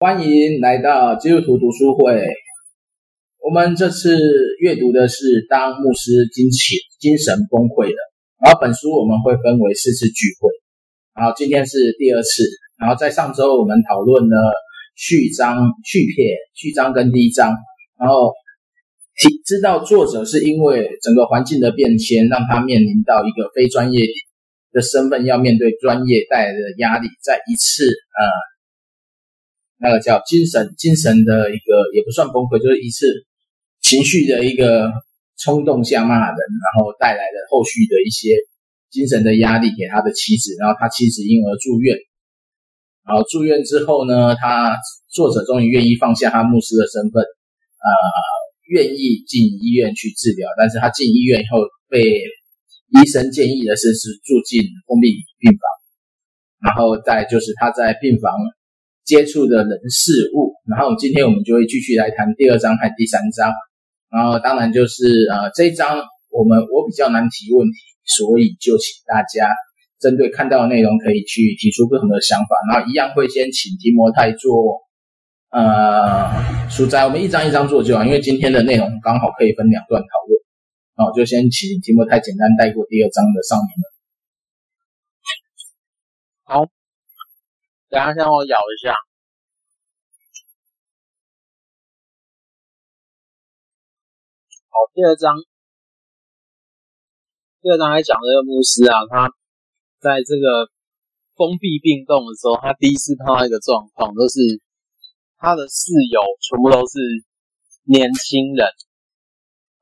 欢迎来到基督徒读书会。我们这次阅读的是《当牧师精气精神崩溃了》，然后本书我们会分为四次聚会，然后今天是第二次。然后在上周我们讨论了序章、序篇、序章跟第一章，然后提知道作者是因为整个环境的变迁，让他面临到一个非专业的身份，要面对专业带来的压力，在一次呃。那个叫精神精神的一个也不算崩溃，就是一次情绪的一个冲动下骂人，然后带来的后续的一些精神的压力给他的妻子，然后他妻子因而住院，然后住院之后呢，他作者终于愿意放下他牧师的身份，呃，愿意进医院去治疗，但是他进医院以后被医生建议的是是住进封闭病房，然后再就是他在病房。接触的人事物，然后今天我们就会继续来谈第二章和第三章，然后当然就是呃这一章我们我比较难提问题，所以就请大家针对看到的内容可以去提出不同的想法，然后一样会先请提摩太做呃书摘，我们一张一张做就好，因为今天的内容刚好可以分两段讨论，好，就先请提摩太简单带过第二章的上面了。好。等下，先让我咬一下。好，第二章，第二章来讲这个牧师啊，他在这个封闭病栋的时候，他第一次碰到一个状况，就是他的室友全部都是年轻人，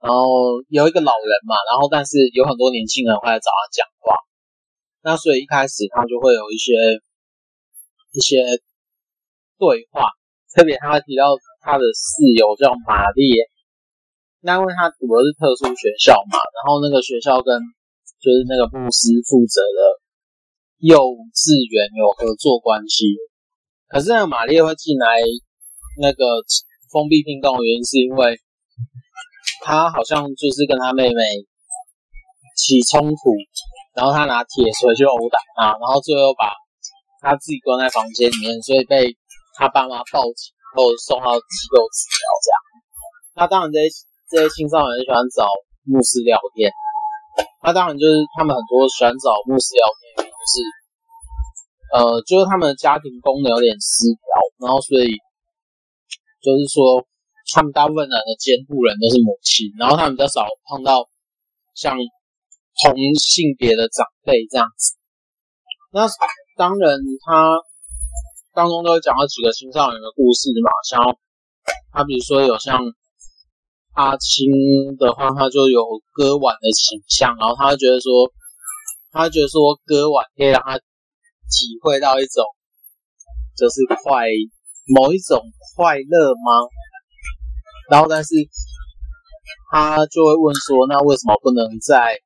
然后有一个老人嘛，然后但是有很多年轻人会来找他讲话，那所以一开始他就会有一些。一些对话，特别他会提到他的室友叫玛丽，那因为他读的是特殊学校嘛，然后那个学校跟就是那个牧师负责的幼稚园有合作关系，可是那个玛丽会进来那个封闭病栋的原因是因为他好像就是跟他妹妹起冲突，然后他拿铁锤去殴打他，然后最后把。他自己关在房间里面，所以被他爸妈报警后送到机构治疗。这样，那当然这些这些青少年喜欢找牧师聊天。那当然就是他们很多喜欢找牧师聊天，就是呃，就是他们的家庭功能有点失调，然后所以就是说他们大部分人的监护人都是母亲，然后他们比较少碰到像同性别的长辈这样子。那。当然，他当中都会讲到几个青少年的故事嘛，像他比如说有像阿青的话，他就有割腕的倾向，然后他会觉得说，他觉得说割腕可以让他体会到一种就是快某一种快乐吗？然后但是他就会问说，那为什么不能在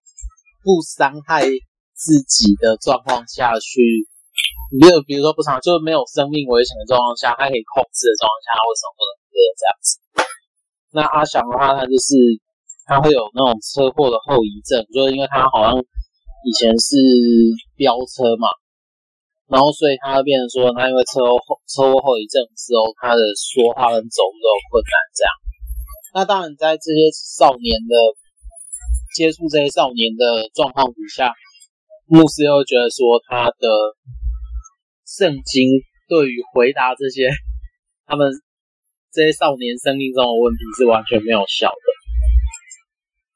不伤害自己的状况下去？没有，比如说不伤，就是没有生命危险的状况下，他可以控制的状况下，为什么不能割这样子？那阿翔的话，他就是他会有那种车祸的后遗症，就是因为他好像以前是飙车嘛，然后所以他变成说，他因为车祸车祸后遗症之后，他的说话跟走路都有困难这样。那当然，在这些少年的接触这些少年的状况底下，牧师又觉得说他的。圣经对于回答这些 他们这些少年生命中的问题是完全没有效的。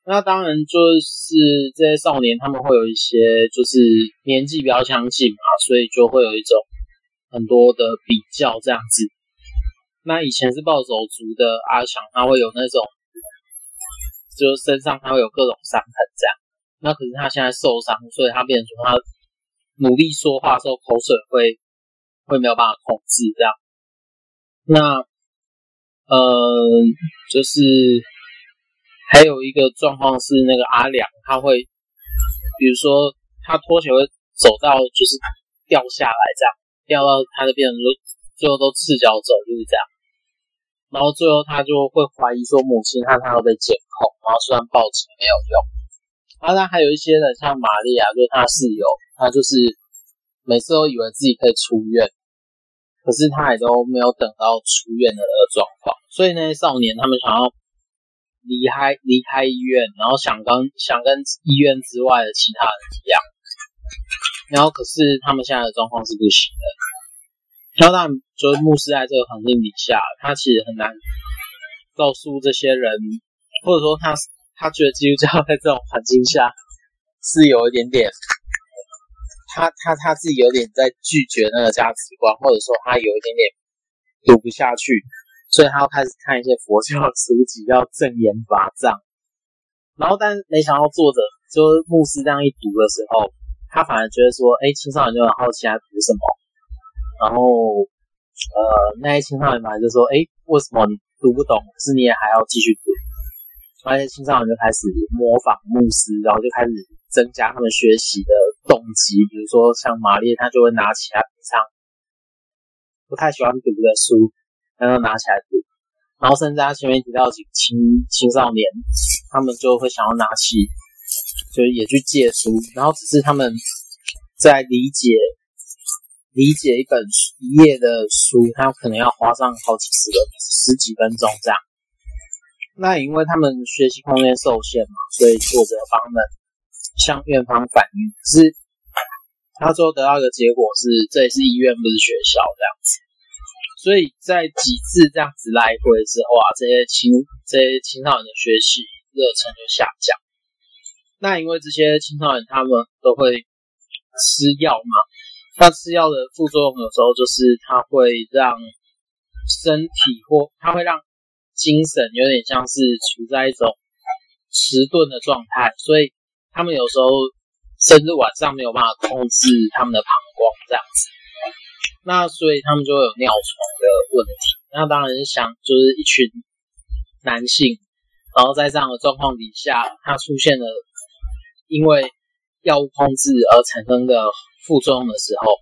那当然就是这些少年他们会有一些就是年纪比较相近嘛，所以就会有一种很多的比较这样子。那以前是暴走族的阿强，他会有那种就是身上他会有各种伤痕这样。那可是他现在受伤，所以他变成他努力说话的时候口水会。会没有办法控制这样，那呃，就是还有一个状况是那个阿良，他会比如说他拖鞋会走到就是掉下来这样，掉到他的变成说最后都赤脚走路这样，然后最后他就会怀疑说母亲和他都被监控，然后虽然报警没有用，然还有一些人像玛利亚，就是他室友，他就是每次都以为自己可以出院。可是他也都没有等到出院的那个状况，所以那些少年他们想要离开离开医院，然后想跟想跟医院之外的其他人一样，然后可是他们现在的状况是不行的。然后当然，就是牧师在这个环境底下，他其实很难告诉这些人，或者说他他觉得基督教在这种环境下是有一点点。他他他自己有点在拒绝那个价值观，或者说他有一点点读不下去，所以他要开始看一些佛教书籍，要正言法藏。然后，但没想到作者就是牧师这样一读的时候，他反而觉得说，哎，青少年就很好奇他读什么。然后，呃，那些青少年嘛就说，哎，为什么你读不懂，可是你也还要继续读？而且青少年就开始模仿牧师，然后就开始增加他们学习的。动机，比如说像玛丽，他就会拿起来平常不太喜欢读的书，然后拿起来读，然后甚至他前面提到几个青青少年，他们就会想要拿起，就是也去借书，然后只是他们在理解理解一本一页的书，他可能要花上好几十个十几分钟这样。那因为他们学习空间受限嘛，所以作者帮他们。向院方反映，是他最后得到的结果是，这里是医院，不是学校这样子。所以在几次这样子来回之后啊，这些青这些青少年的学习热忱就下降。那因为这些青少年他们都会吃药嘛，那吃药的副作用有时候就是它会让身体或它会让精神有点像是处在一种迟钝的状态，所以。他们有时候甚至晚上没有办法控制他们的膀胱这样子，那所以他们就会有尿床的问题。那当然是想就是一群男性，然后在这样的状况底下，他出现了因为药物控制而产生的副作用的时候，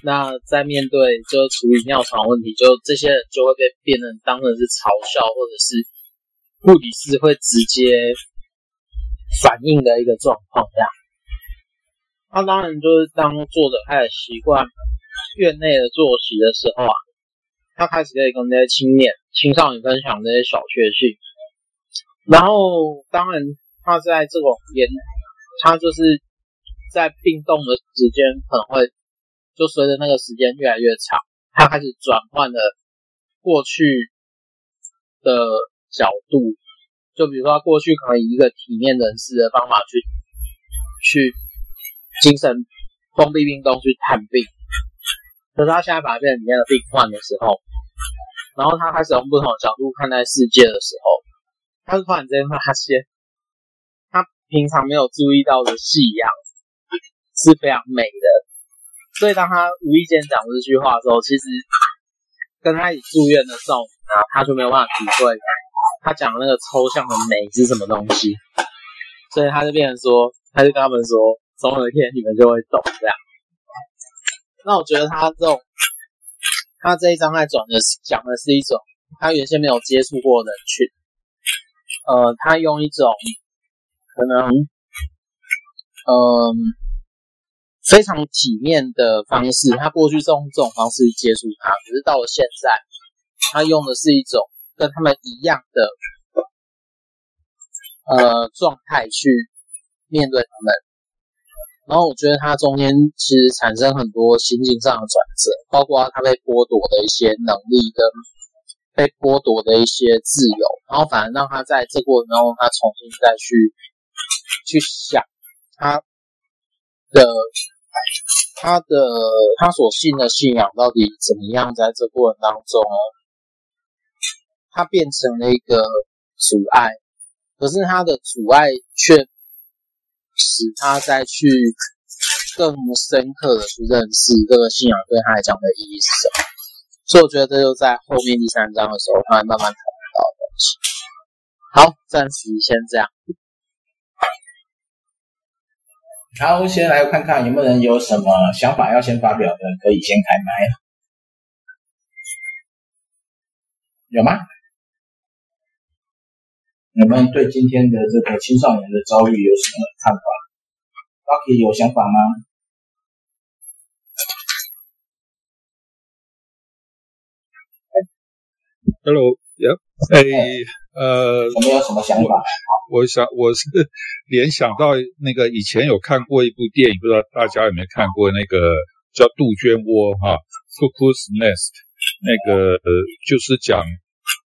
那在面对就处理尿床问题，就这些人就会被变成当成是嘲笑，或者是护理师会直接。反应的一个状况，这样。那当然就是当作者开始习惯院内的作息的时候啊，他开始可以跟那些青年、青少年分享这些小确幸。然后，当然他在这种研，他就是在病栋的时间可能会就随着那个时间越来越长，他开始转换了过去的角度。就比如说，他过去可能以一个体面人士的方法去去精神封闭病栋去探病，可是他现在把它变成里面的病患的时候，然后他开始用不同的角度看待世界的时候，他是突然间发现，他平常没有注意到的夕阳是非常美的，所以当他无意间讲这句话的时候，其实跟他一起住院的时候，啊，他就没有办法体会。他讲的那个抽象的美是什么东西，所以他就变成说，他就跟他们说，总有一天你们就会懂这样。那我觉得他这种，他这一章在转的讲的是一种他原先没有接触过的人群，呃，他用一种可能，嗯、非常体面的方式，他过去是用这种方式接触他，可是到了现在，他用的是一种。跟他们一样的呃状态去面对他们，然后我觉得他中间其实产生很多心境上的转折，包括他被剥夺的一些能力跟被剥夺的一些自由，然后反而让他在这过程中，他重新再去去想他的他的他所信的信仰到底怎么样，在这过程当中。它变成了一个阻碍，可是它的阻碍却使他再去更深刻的去认识这个信仰对他来讲的意义是什么。所以我觉得这就在后面第三章的时候，他会慢慢讨论到的东西。好，暂时先这样。好，先来看看有没有人有什么想法要先发表的，可以先开麦。有吗？你们对今天的这个青少年的遭遇有什么看法？Lucky 有想法吗？Hello，Yeah，哎，呃，我们有什么想法？我想我是联想到那个以前有看过一部电影，不知道大家有没有看过？那个叫《杜鹃窝》哈，《Cuckoo's Nest》，那个呃，就是讲，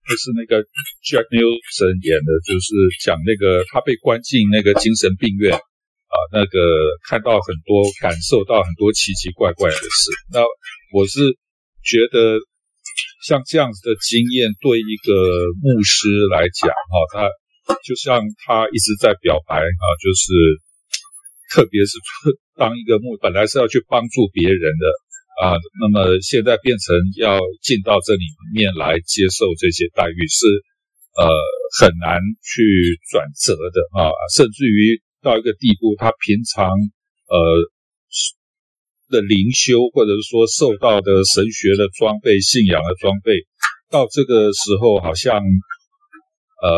就是那个 Jack Nicholson 演的，就是讲那个他被关进那个精神病院啊，那个看到很多，感受到很多奇奇怪怪的事。那我是觉得像这样子的经验，对一个牧师来讲哈，他。就像他一直在表白啊，就是特别是当一个牧，本来是要去帮助别人的啊，那么现在变成要进到这里面来接受这些待遇，是呃很难去转折的啊，甚至于到一个地步，他平常呃的灵修或者是说受到的神学的装备、信仰的装备，到这个时候好像呃。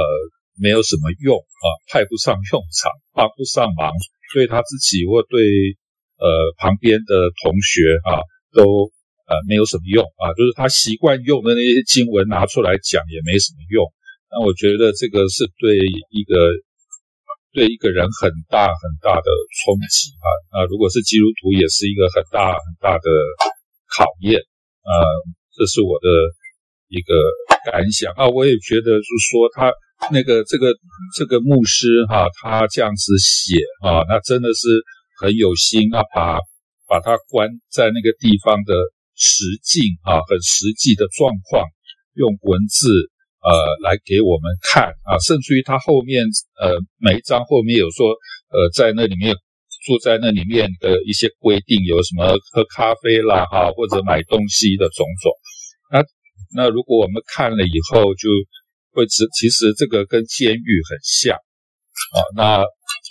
没有什么用啊，派不上用场，帮不上忙，对他自己或对呃旁边的同学啊，都呃没有什么用啊，就是他习惯用的那些经文拿出来讲也没什么用。那我觉得这个是对一个对一个人很大很大的冲击啊。那如果是基督徒，也是一个很大很大的考验啊。这是我的一个感想啊。我也觉得就是说他。那个这个这个牧师哈、他这样子写啊，那真的是很有心啊，把把它关在那个地方的实境啊，很实际的状况，用文字呃来给我们看啊，甚至于他后面呃每一章后面有说呃在那里面住在那里面的一些规定，有什么喝咖啡啦哈、啊，或者买东西的种种。那那如果我们看了以后就。会其其实这个跟监狱很像啊，那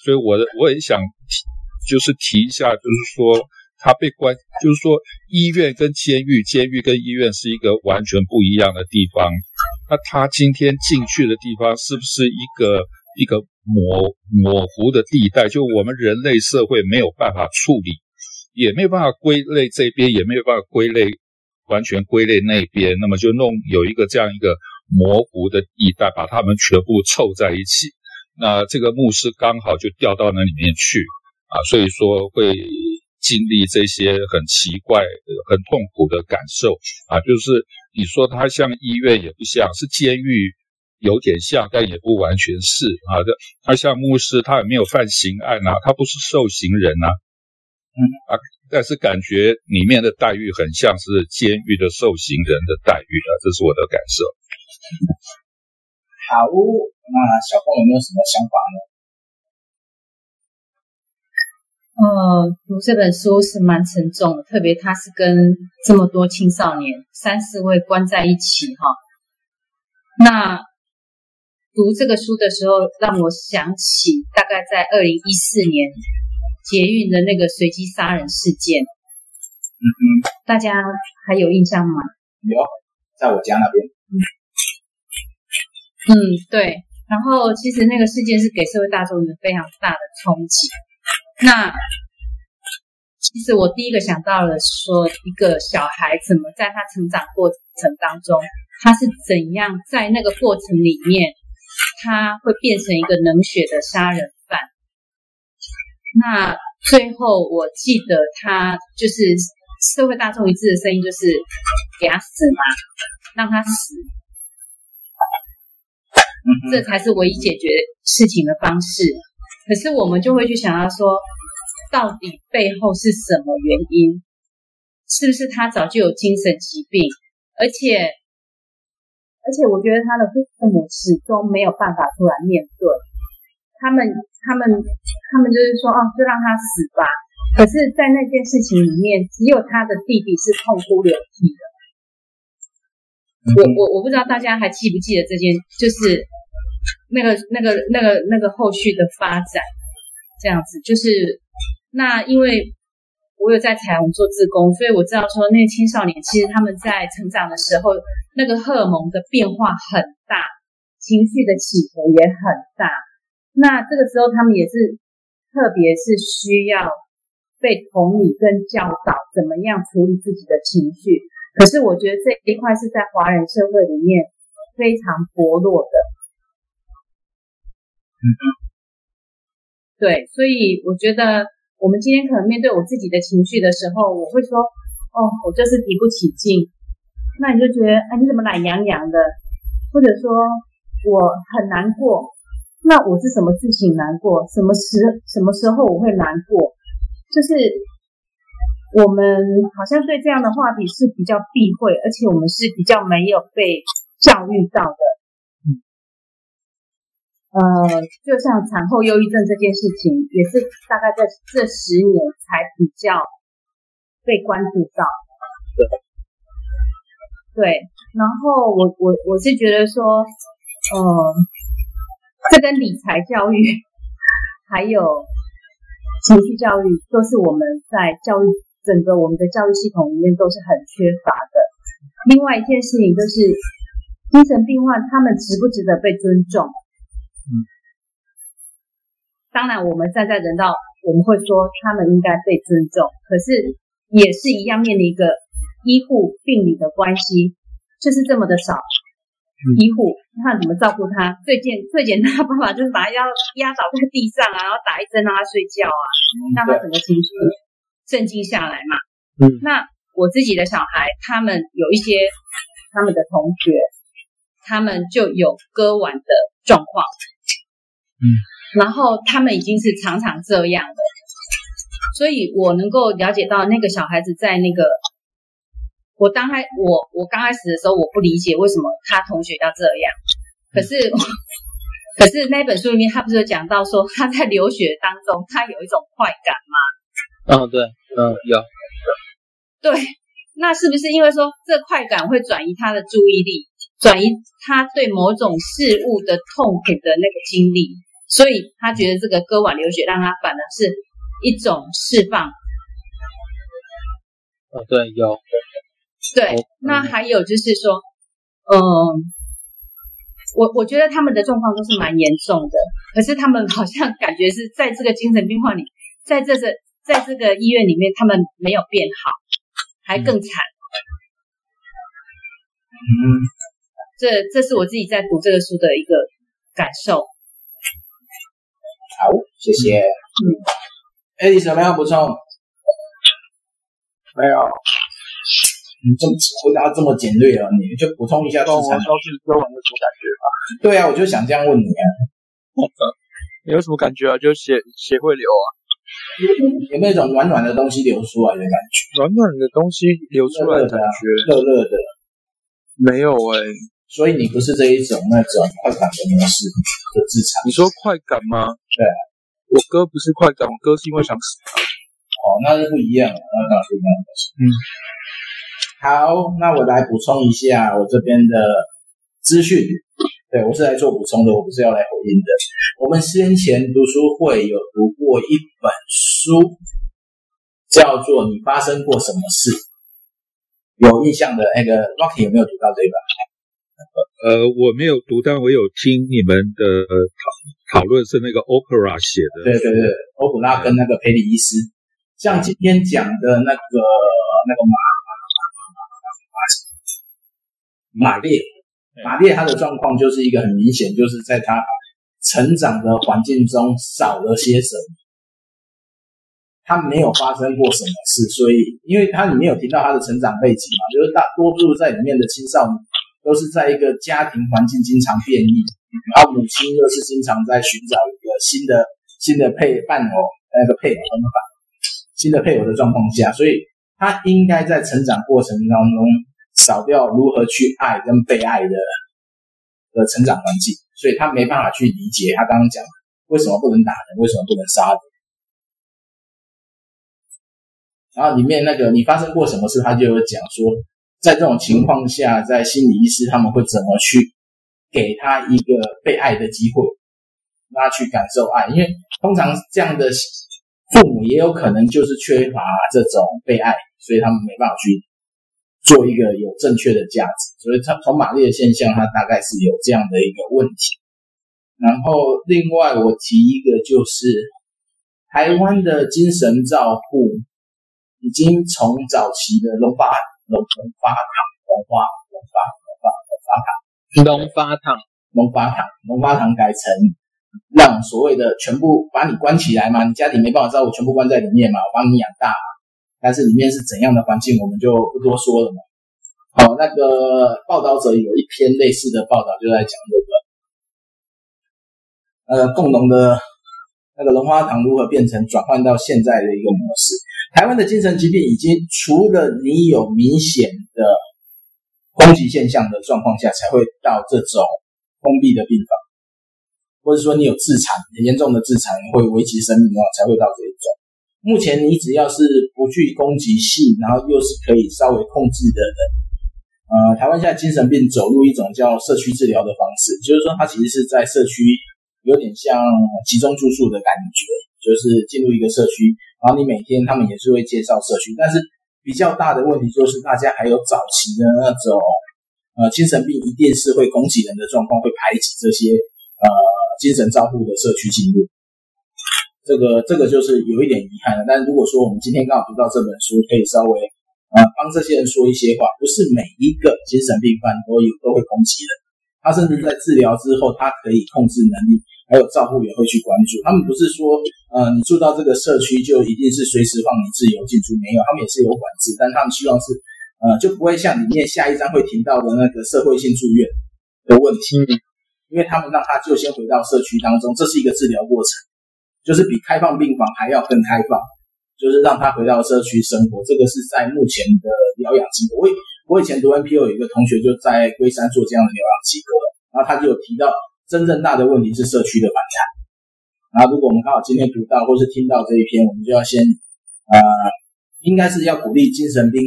所以我的我也想提，就是提一下，就是说他被关，就是说医院跟监狱，监狱跟医院是一个完全不一样的地方。那他今天进去的地方是不是一个一个模模糊的地带？就我们人类社会没有办法处理，也没有办法归类这边，也没有办法归类完全归类那边，那么就弄有一个这样一个。模糊的地带，把他们全部凑在一起。那这个牧师刚好就掉到那里面去啊，所以说会经历这些很奇怪、很痛苦的感受啊。就是你说他像医院也不像，是监狱有点像，但也不完全是啊。这他像牧师，他也没有犯刑案啊，他不是受刑人啊。嗯啊，但是感觉里面的待遇很像是监狱的受刑人的待遇啊，这是我的感受。好，那小凤有没有什么想法呢？呃，读这本书是蛮沉重的，特别他是跟这么多青少年三四位关在一起哈。那读这个书的时候，让我想起大概在二零一四年捷运的那个随机杀人事件。嗯嗯，大家还有印象吗？有，在我家那边。嗯嗯，对。然后其实那个事件是给社会大众有非常大的冲击。那其实我第一个想到了说，一个小孩怎么在他成长过程当中，他是怎样在那个过程里面，他会变成一个冷血的杀人犯。那最后我记得他就是社会大众一致的声音，就是给他死嘛，让他死。这才是唯一解决事情的方式。可是我们就会去想要说，到底背后是什么原因？是不是他早就有精神疾病？而且，而且我觉得他的父母始终没有办法出来面对。他们，他们，他们就是说，哦，就让他死吧。可是，在那件事情里面，只有他的弟弟是痛哭流涕的。我我我不知道大家还记不记得这件，就是那个那个那个那个后续的发展，这样子，就是那因为我有在彩虹做志工，所以我知道说那青少年其实他们在成长的时候，那个荷尔蒙的变化很大，情绪的起伏也很大。那这个时候他们也是特别是需要被同理跟教导，怎么样处理自己的情绪。可是我觉得这一块是在华人社会里面非常薄弱的。嗯，对，所以我觉得我们今天可能面对我自己的情绪的时候，我会说，哦，我就是提不起劲。那你就觉得，哎，你怎么懒洋洋的？或者说我很难过，那我是什么事情难过？什么时什么时候我会难过？就是。我们好像对这样的话题是比较避讳，而且我们是比较没有被教育到的。嗯，呃，就像产后忧郁症这件事情，也是大概在这十年才比较被关注到。对，对。然后我我我是觉得说，嗯、呃，这跟理财教育还有情绪教育都是我们在教育。整个我们的教育系统里面都是很缺乏的。另外一件事情就是，精神病患他们值不值得被尊重？嗯，当然，我们站在人道，我们会说他们应该被尊重。可是也是一样面临一个医护病理的关系，就是这么的少。医护，那怎么照顾他？最简最简单的方法就是把他压压倒在地上啊，然后打一针让他睡觉啊，让他整个情绪。镇静下来嘛，嗯，那我自己的小孩，他们有一些他们的同学，他们就有割腕的状况，嗯，然后他们已经是常常这样的，所以我能够了解到那个小孩子在那个，我当开我我刚开始的时候，我不理解为什么他同学要这样，可是 可是那本书里面他不是有讲到说他在留学当中他有一种快感吗？嗯，对，嗯，有，对，那是不是因为说这快感会转移他的注意力，转移他对某种事物的痛苦的那个经历，所以他觉得这个割腕流血让他反而是一种释放。哦，对，有，对，那还有就是说，嗯，我我觉得他们的状况都是蛮严重的，可是他们好像感觉是在这个精神病患里，在这个。在这个医院里面，他们没有变好，还更惨。嗯，这这是我自己在读这个书的一个感受。好，谢谢。嗯，艾丽什么要补充？没有。你这么回答这么简略啊？你就补充一下自残。都是割腕有什么感觉吧？对啊，我就想这样问你啊。你 有什么感觉啊？就血血会流啊。有没有一种暖暖的东西流出来的感觉？暖暖的东西流出来的感觉，热热的，没有哎、欸。所以你不是这一种那种快感的模式的自残？你说快感吗？对，我哥不是快感，我哥是因为想死。哦，那是不一样，那那是不一样的。嗯，好，那我来补充一下我这边的资讯。对，我是来做补充的，我不是要来回应的。我们先前读书会有读过一本书，叫做《你发生过什么事》，有印象的那个 Rocky 有没有读到这本？呃，我没有读，但我有听你们的讨讨论，是那个 Opera 写的。对对对，欧普拉跟那个培里医师，像今天讲的那个那个马马马列。马列他的状况就是一个很明显，就是在他成长的环境中少了些什么，他没有发生过什么事，所以因为他里面有提到他的成长背景嘛，就是大多数在里面的青少年都是在一个家庭环境经常变异，然后母亲又是经常在寻找一个新的新的配伴偶，那个配偶很烦，新的配偶的状况下，所以他应该在成长过程当中。少掉如何去爱跟被爱的的成长环境，所以他没办法去理解他刚刚讲为什么不能打人，为什么不能杀人。然后里面那个你发生过什么事，他就有讲说，在这种情况下，在心理医师他们会怎么去给他一个被爱的机会，让他去感受爱，因为通常这样的父母也有可能就是缺乏这种被爱，所以他们没办法去。做一个有正确的价值，所以他从马列的现象，他大概是有这样的一个问题。然后另外我提一个，就是台湾的精神照护已经从早期的龙发龙龙发堂龙发龙发龙发龙发堂龙发堂，龙发堂，龙发堂改成让所谓的全部把你关起来嘛，你家里没办法照顾，全部关在里面嘛，我帮你养大。但是里面是怎样的环境，我们就不多说了嘛。好，那个报道者有一篇类似的报道，就在讲这个，呃，共同的那个龙花堂如何变成转换到现在的一个模式。台湾的精神疾病已经除了你有明显的攻击现象的状况下，才会到这种封闭的病房，或者说你有自残很严重的自残会危及生命的话，才会到这一种。目前你只要是不具攻击性，然后又是可以稍微控制的人，呃，台湾现在精神病走入一种叫社区治疗的方式，就是说它其实是在社区有点像集中住宿的感觉，就是进入一个社区。然后你每天他们也是会介绍社区，但是比较大的问题就是大家还有早期的那种呃精神病一定是会攻击人的状况，会排挤这些呃精神照护的社区进入，这个这个就是有一点遗憾了。但如果说我们今天刚好读到这本书，可以稍微呃帮这些人说一些话，不是每一个精神病犯都有都会攻击人，他甚至在治疗之后，他可以控制能力。还有照护也会去关注，他们不是说，呃，你住到这个社区就一定是随时放你自由进出，没有，他们也是有管制，但他们希望是，呃，就不会像里面下一章会提到的那个社会性住院的问题，因为他们让他就先回到社区当中，这是一个治疗过程，就是比开放病房还要更开放，就是让他回到社区生活，这个是在目前的疗养机构。我我以前读 NPO 有一个同学就在龟山做这样的疗养机构，然后他就有提到。真正大的问题是社区的反弹。然后，如果我们刚好今天读到或是听到这一篇，我们就要先，呃，应该是要鼓励精神病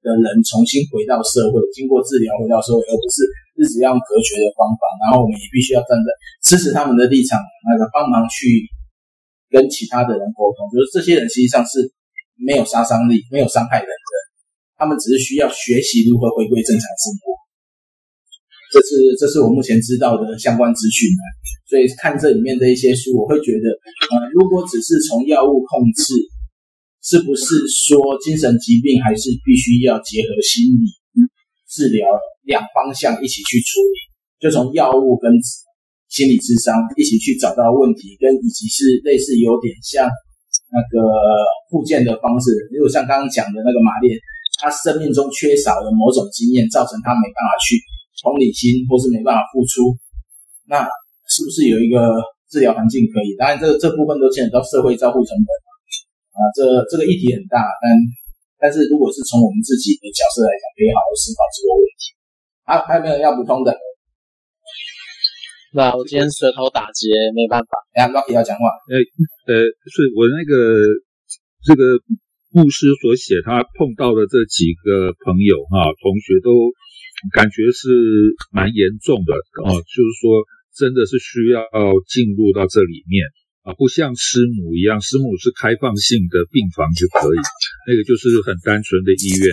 的人重新回到社会，经过治疗回到社会，而不是日子要用隔绝的方法。然后，我们也必须要站在支持他们的立场，那个帮忙去跟其他的人沟通，就是这些人实际上是没有杀伤力、没有伤害人，他们只是需要学习如何回归正常生活。这是这是我目前知道的相关资讯啊，所以看这里面的一些书，我会觉得，呃，如果只是从药物控制，是不是说精神疾病还是必须要结合心理治疗两方向一起去处理？就从药物跟心理智商一起去找到问题，跟以及是类似有点像那个复健的方式，如果像刚刚讲的那个马列，他生命中缺少了某种经验，造成他没办法去。同理心，或是没办法付出，那是不是有一个治疗环境可以？当然，这个这部分都牵扯到社会照护成本啊，这这个议题很大，但但是如果是从我们自己的角色来讲，可以好好思考这个问题。啊，还有没有人要补充的？那我今天舌头打结，没办法。哎呀，Rocky 要讲话。呃呃，是我那个这个牧师所写，他碰到的这几个朋友哈、啊，同学都。感觉是蛮严重的啊，就是说真的是需要进入到这里面啊，不像师母一样，师母是开放性的病房就可以，那个就是很单纯的医院。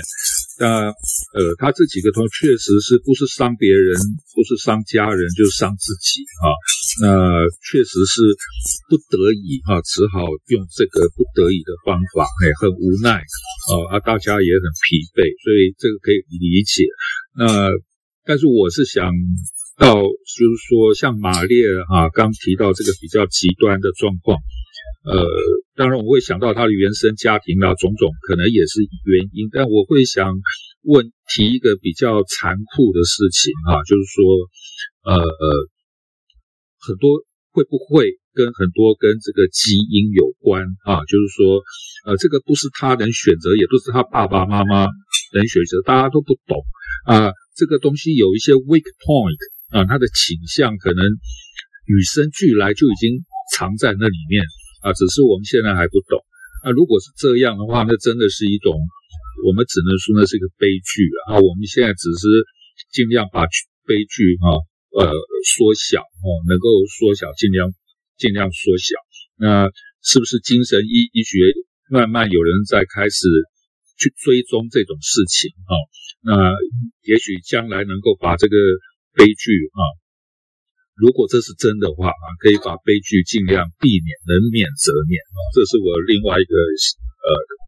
那呃，他这几个同学确实是不是伤别人，不是伤家人，就是伤自己啊。那确实是不得已哈，只好用这个不得已的方法，哎，很无奈啊，大家也很疲惫，所以这个可以理解。那，但是我是想到，就是说，像马列、啊、刚提到这个比较极端的状况，呃，当然我会想到他的原生家庭啊，种种可能也是原因。但我会想问提一个比较残酷的事情啊，就是说，呃呃，很多会不会跟很多跟这个基因有关啊？就是说，呃，这个不是他能选择，也不是他爸爸妈妈能选择，大家都不懂。啊，这个东西有一些 weak point 啊，他的倾向可能与生俱来就已经藏在那里面啊，只是我们现在还不懂。啊，如果是这样的话，那真的是一种，我们只能说那是一个悲剧啊。我们现在只是尽量把悲剧啊，呃，缩小哦，能够缩小，尽量尽量缩小。那是不是精神医医学慢慢有人在开始去追踪这种事情啊？那也许将来能够把这个悲剧啊，如果这是真的话啊，可以把悲剧尽量避免，能免则免啊。这是我另外一个呃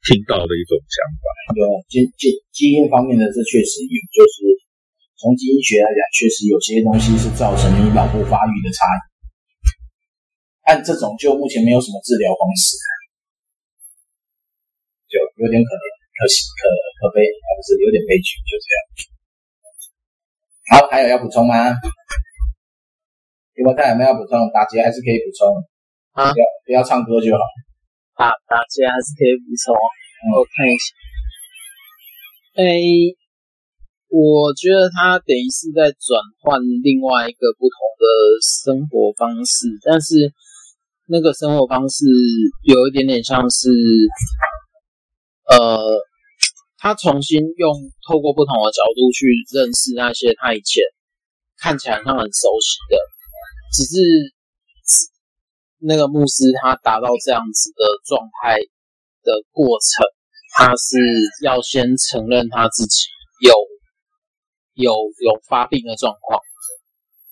听到的一种想法。有基基基因方面的，这确实有，就是从基因学来讲，确实有些东西是造成你脑部发育的差异。按这种就目前没有什么治疗方式，就有点可怜、可惜、可可悲，还不是有点悲剧，就这样。好，还有要补充吗？有没有看有没有要补充？打劫还是可以补充啊，不要不要唱歌就好。打打结还是可以补充，我看一下。诶。我觉得他等于是在转换另外一个不同的生活方式，但是那个生活方式有一点点像是，呃，他重新用透过不同的角度去认识那些他以前看起来像很熟悉的，只是那个牧师他达到这样子的状态的过程，他是要先承认他自己有。有有发病的状况，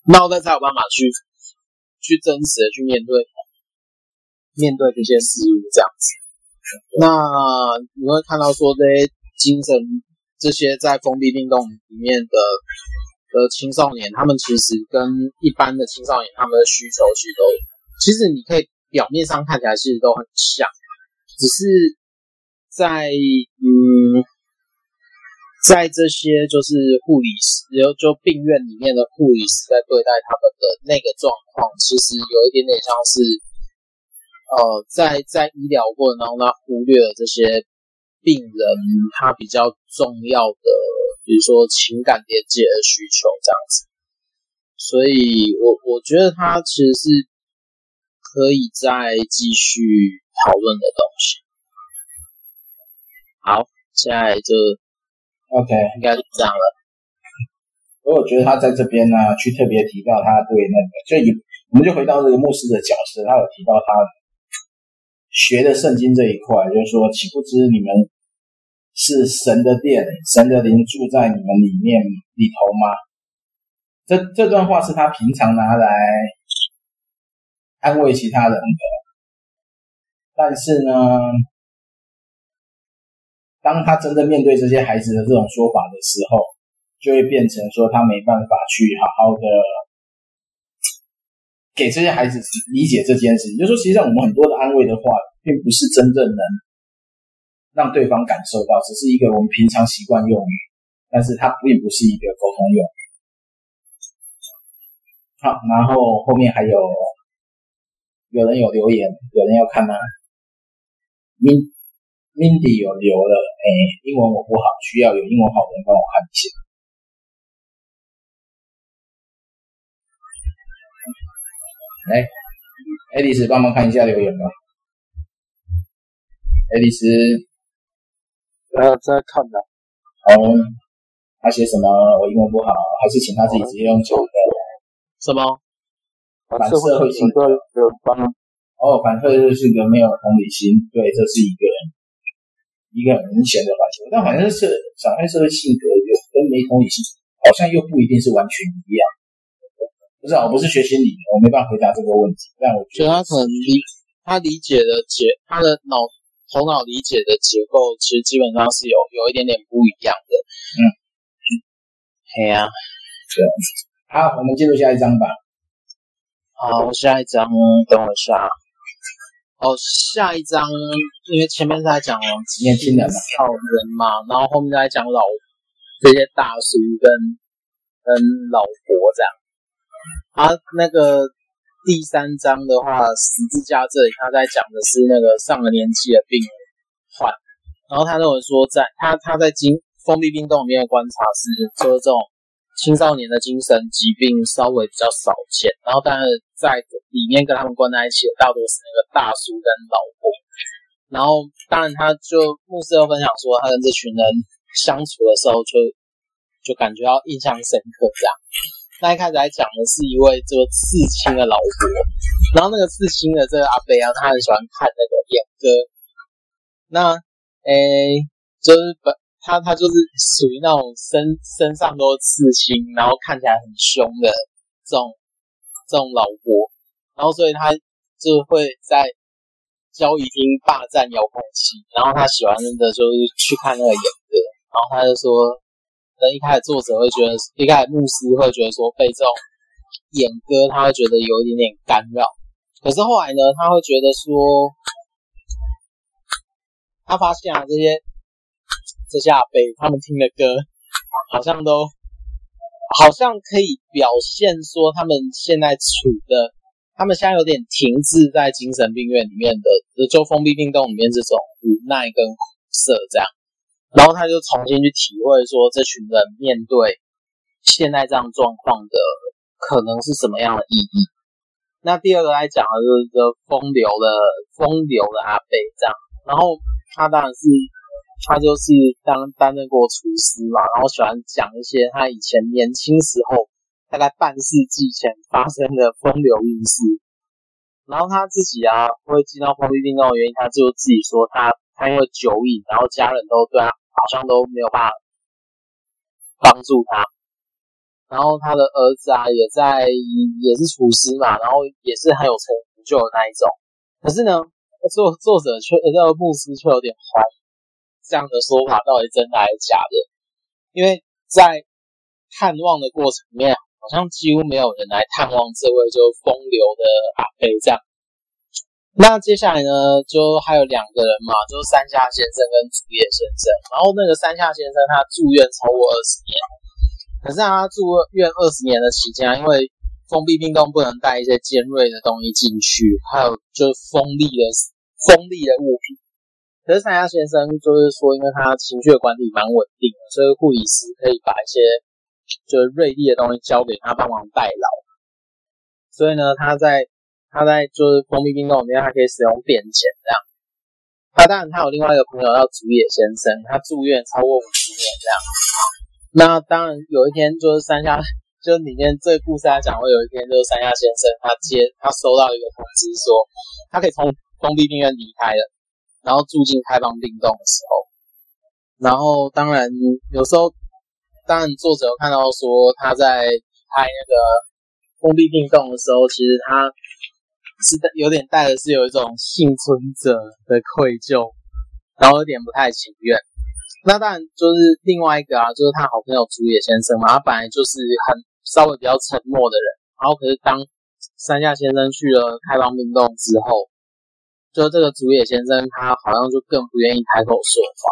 然后再才有办法去去真实的去面对面对这些事物这样子。那你会看到说这些精神这些在封闭病栋里面的的青少年，他们其实跟一般的青少年他们的需求其实都，其实你可以表面上看起来其实都很像，只是在嗯。在这些就是护理师，然后就病院里面的护理师在对待他们的那个状况，其实有一点点像是，呃，在在医疗过程当中，他忽略了这些病人他比较重要的，比如说情感连接的需求这样子。所以我我觉得他其实是可以再继续讨论的东西。好，现在就。OK，应该是这样了。所以我觉得他在这边呢，去特别提到他对那个，就以我们就回到这个牧师的角色，他有提到他学的圣经这一块，就是说，岂不知你们是神的殿，神的灵住在你们里面里头吗？这这段话是他平常拿来安慰其他人的，但是呢。当他真正面对这些孩子的这种说法的时候，就会变成说他没办法去好好的给这些孩子理解这件事。就是说，实际上我们很多的安慰的话，并不是真正能让对方感受到，只是一个我们平常习惯用语，但是它并不是一个沟通用语。好，然后后面还有有人有留言，有人要看吗？Mindy 有留了，哎，英文我不好，需要有英文好的人帮我看一下。来，爱丽丝帮忙看一下留言吧。爱丽丝，呃，在看呢。好，他写什么？我英文不好，还是请他自己直接用讲的。什么？反社会性格有帮吗？哦，反社会性格没有同理心，对，这是一个人。一个很明显的反射，但反正是小黑社会性格有跟没同理心，好像又不一定是完全一样。不是啊，我不是学心理的，我没办法回答这个问题。但我觉得他可能理他理解的解，他的脑头脑理解的结构，其实基本上是有有一点点不一样的。嗯，嘿呀，这样子。好，我们进入下一章吧。好，下一章，等我一下。哦，下一章，因为前面在讲年轻人嘛，老人嘛，然后后面在讲老这些大叔跟跟老婆这样。啊，那个第三章的话，十字架这里他在讲的是那个上了年纪的病患，然后他认为说在，在他他在经封闭病洞里面的观察是说这种。青少年的精神疾病稍微比较少见，然后但是在里面跟他们关在一起的大多是那个大叔跟老婆，然后当然他就牧师又分享说他跟这群人相处的时候就就感觉到印象深刻这样。那一开始来讲的是一位这个刺青的老伯，然后那个刺青的这个阿伯啊，他很喜欢看那个演歌，那诶就是本。他他就是属于那种身身上都刺青，然后看起来很凶的这种这种老伯，然后所以他就会在交谊厅霸占遥控器，然后他喜欢的就是去看那个演歌，然后他就说一开始作者会觉得，一开始牧师会觉得说被这种演歌，他会觉得有一点点干扰。可是后来呢，他会觉得说，他发现啊，这些这些阿伯他们听的歌，好像都好像可以表现说他们现在处的，他们现在有点停滞在精神病院里面的，就封闭病栋里面这种无奈跟苦涩这样。然后他就重新去体会说，这群人面对现在这样状况的可能是什么样的意义。那第二个来讲的就是这风流的风流的阿伯这样。然后他当然是他就是当担任过厨师嘛，然后喜欢讲一些他以前年轻时候大概半世纪前发生的风流韵事。然后他自己啊会进到封闭病栋的原因，他就自己说他他因为酒瘾，然后家人都对他。好像都没有办法帮助他，然后他的儿子啊也在也是厨师嘛，然后也是很有成就的那一种。可是呢，作作者却那个牧师却有点怀疑这样的说法到底真的还是假的，因为在探望的过程里面，好像几乎没有人来探望这位就风流的阿飞这样。那接下来呢，就还有两个人嘛，就是山下先生跟竹野先生。然后那个山下先生他住院超过二十年，可是他住院二十年的期间啊，因为封闭病栋不能带一些尖锐的东西进去，还有就是锋利的锋利的物品。可是山下先生就是说，因为他情绪管理蛮稳定的，所以护理师可以把一些就是锐利的东西交给他帮忙代劳。所以呢，他在。他在就是封闭病栋里面，他可以使用便梘这样。他当然他有另外一个朋友叫竹野先生，他住院超过五十年这样。那当然有一天就是山下，就是里面这个故事他讲，会有一天就是山下先生他接他收到一个通知说，他可以从封闭病院离开了，然后住进开放病栋的时候，然后当然有时候，当然作者有看到说他在拍那个封闭病栋的时候，其实他。是有点带的是有一种幸存者的愧疚，然后有点不太情愿。那当然就是另外一个啊，就是他好朋友竹野先生嘛，他本来就是很稍微比较沉默的人，然后可是当山下先生去了开放病栋之后，就这个竹野先生他好像就更不愿意开口说话，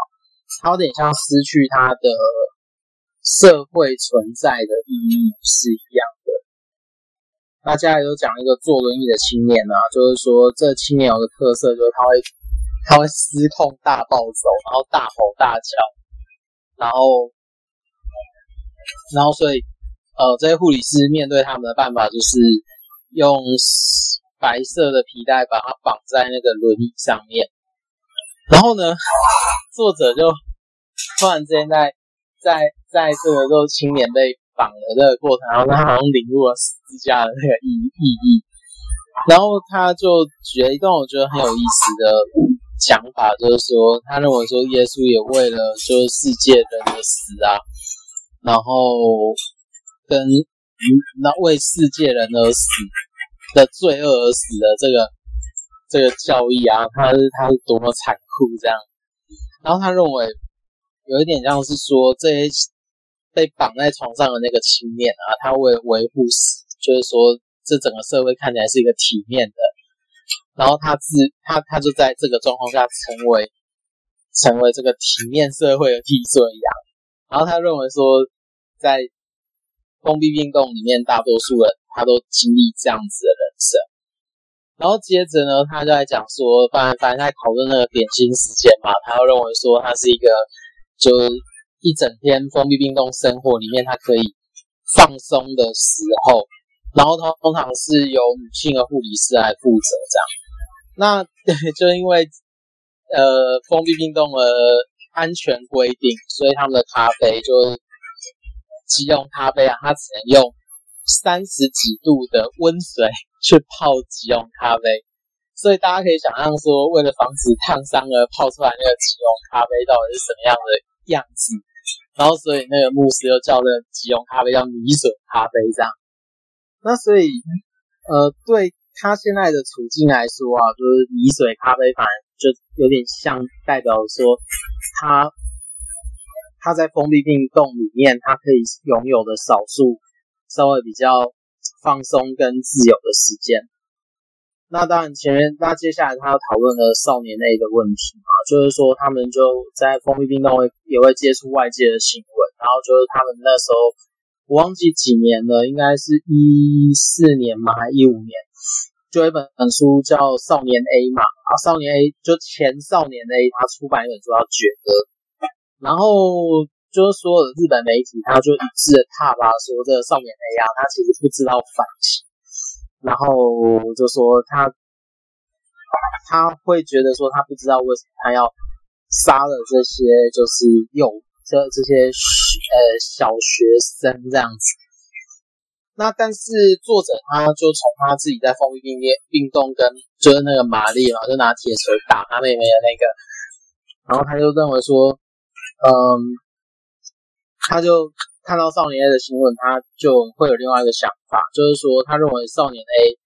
他有点像失去他的社会存在的意义是一样。大家也都讲一个坐轮椅的青年啊，就是说这青年有个特色，就是他会他会失控大暴走，然后大吼大叫，然后然后所以呃这些护理师面对他们的办法就是用白色的皮带把他绑在那个轮椅上面，然后呢，作者就突然之间在在在这个时候青年被。绑的这个过程，然后他好像领悟了十字架的那个意意义，然后他就举了一段我觉得很有意思的讲法，就是说他认为说耶稣也为了就是世界人的死啊，然后跟那为世界人而死的罪恶而死的这个这个教义啊，他是他是多么残酷这样，然后他认为有一点像是说这些。被绑在床上的那个青年啊，他为了维护，就是说这整个社会看起来是一个体面的，然后他自他他就在这个状况下成为成为这个体面社会的替罪羊，然后他认为说在封闭运动里面，大多数人他都经历这样子的人生，然后接着呢，他就在讲说，反正反正在讨论那个点心时间嘛，他又认为说他是一个就。一整天封闭病栋生活里面，他可以放松的时候，然后他通常是由女性的护理师来负责这样。那对 就因为呃封闭病栋的安全规定，所以他们的咖啡就是即溶咖啡啊，它只能用三十几度的温水去泡即溶咖啡。所以大家可以想象说，为了防止烫伤而泡出来那个即溶咖啡到底是什么样的样子。然后，所以那个牧师又叫这个即溶咖啡叫米水咖啡这样。那所以，呃，对他现在的处境来说啊，就是米水咖啡反而就有点像代表说他他在封闭病洞里面，他可以拥有的少数稍微比较放松跟自由的时间。那当然，前面那接下来他要讨论的少年 A 的问题嘛，就是说他们就在封闭病栋会也会接触外界的新闻，然后就是他们那时候我忘记几年了，应该是一四年嘛，还一五年，就有一本本书叫《少年 A》嘛，啊，少年 A 就前少年 A，他出版一本书叫《绝歌》，然后就是所有的日本媒体他就一致的挞伐说，这个少年 A 啊，他其实不知道反省。然后就说他，他会觉得说他不知道为什么他要杀了这些就是幼这这些呃小学生这样子。那但是作者他就从他自己在封闭病病栋跟就是那个玛丽嘛，就拿铁锤打他妹妹的那个，然后他就认为说，嗯，他就。看到少年 A 的新闻，他就会有另外一个想法，就是说，他认为少年 A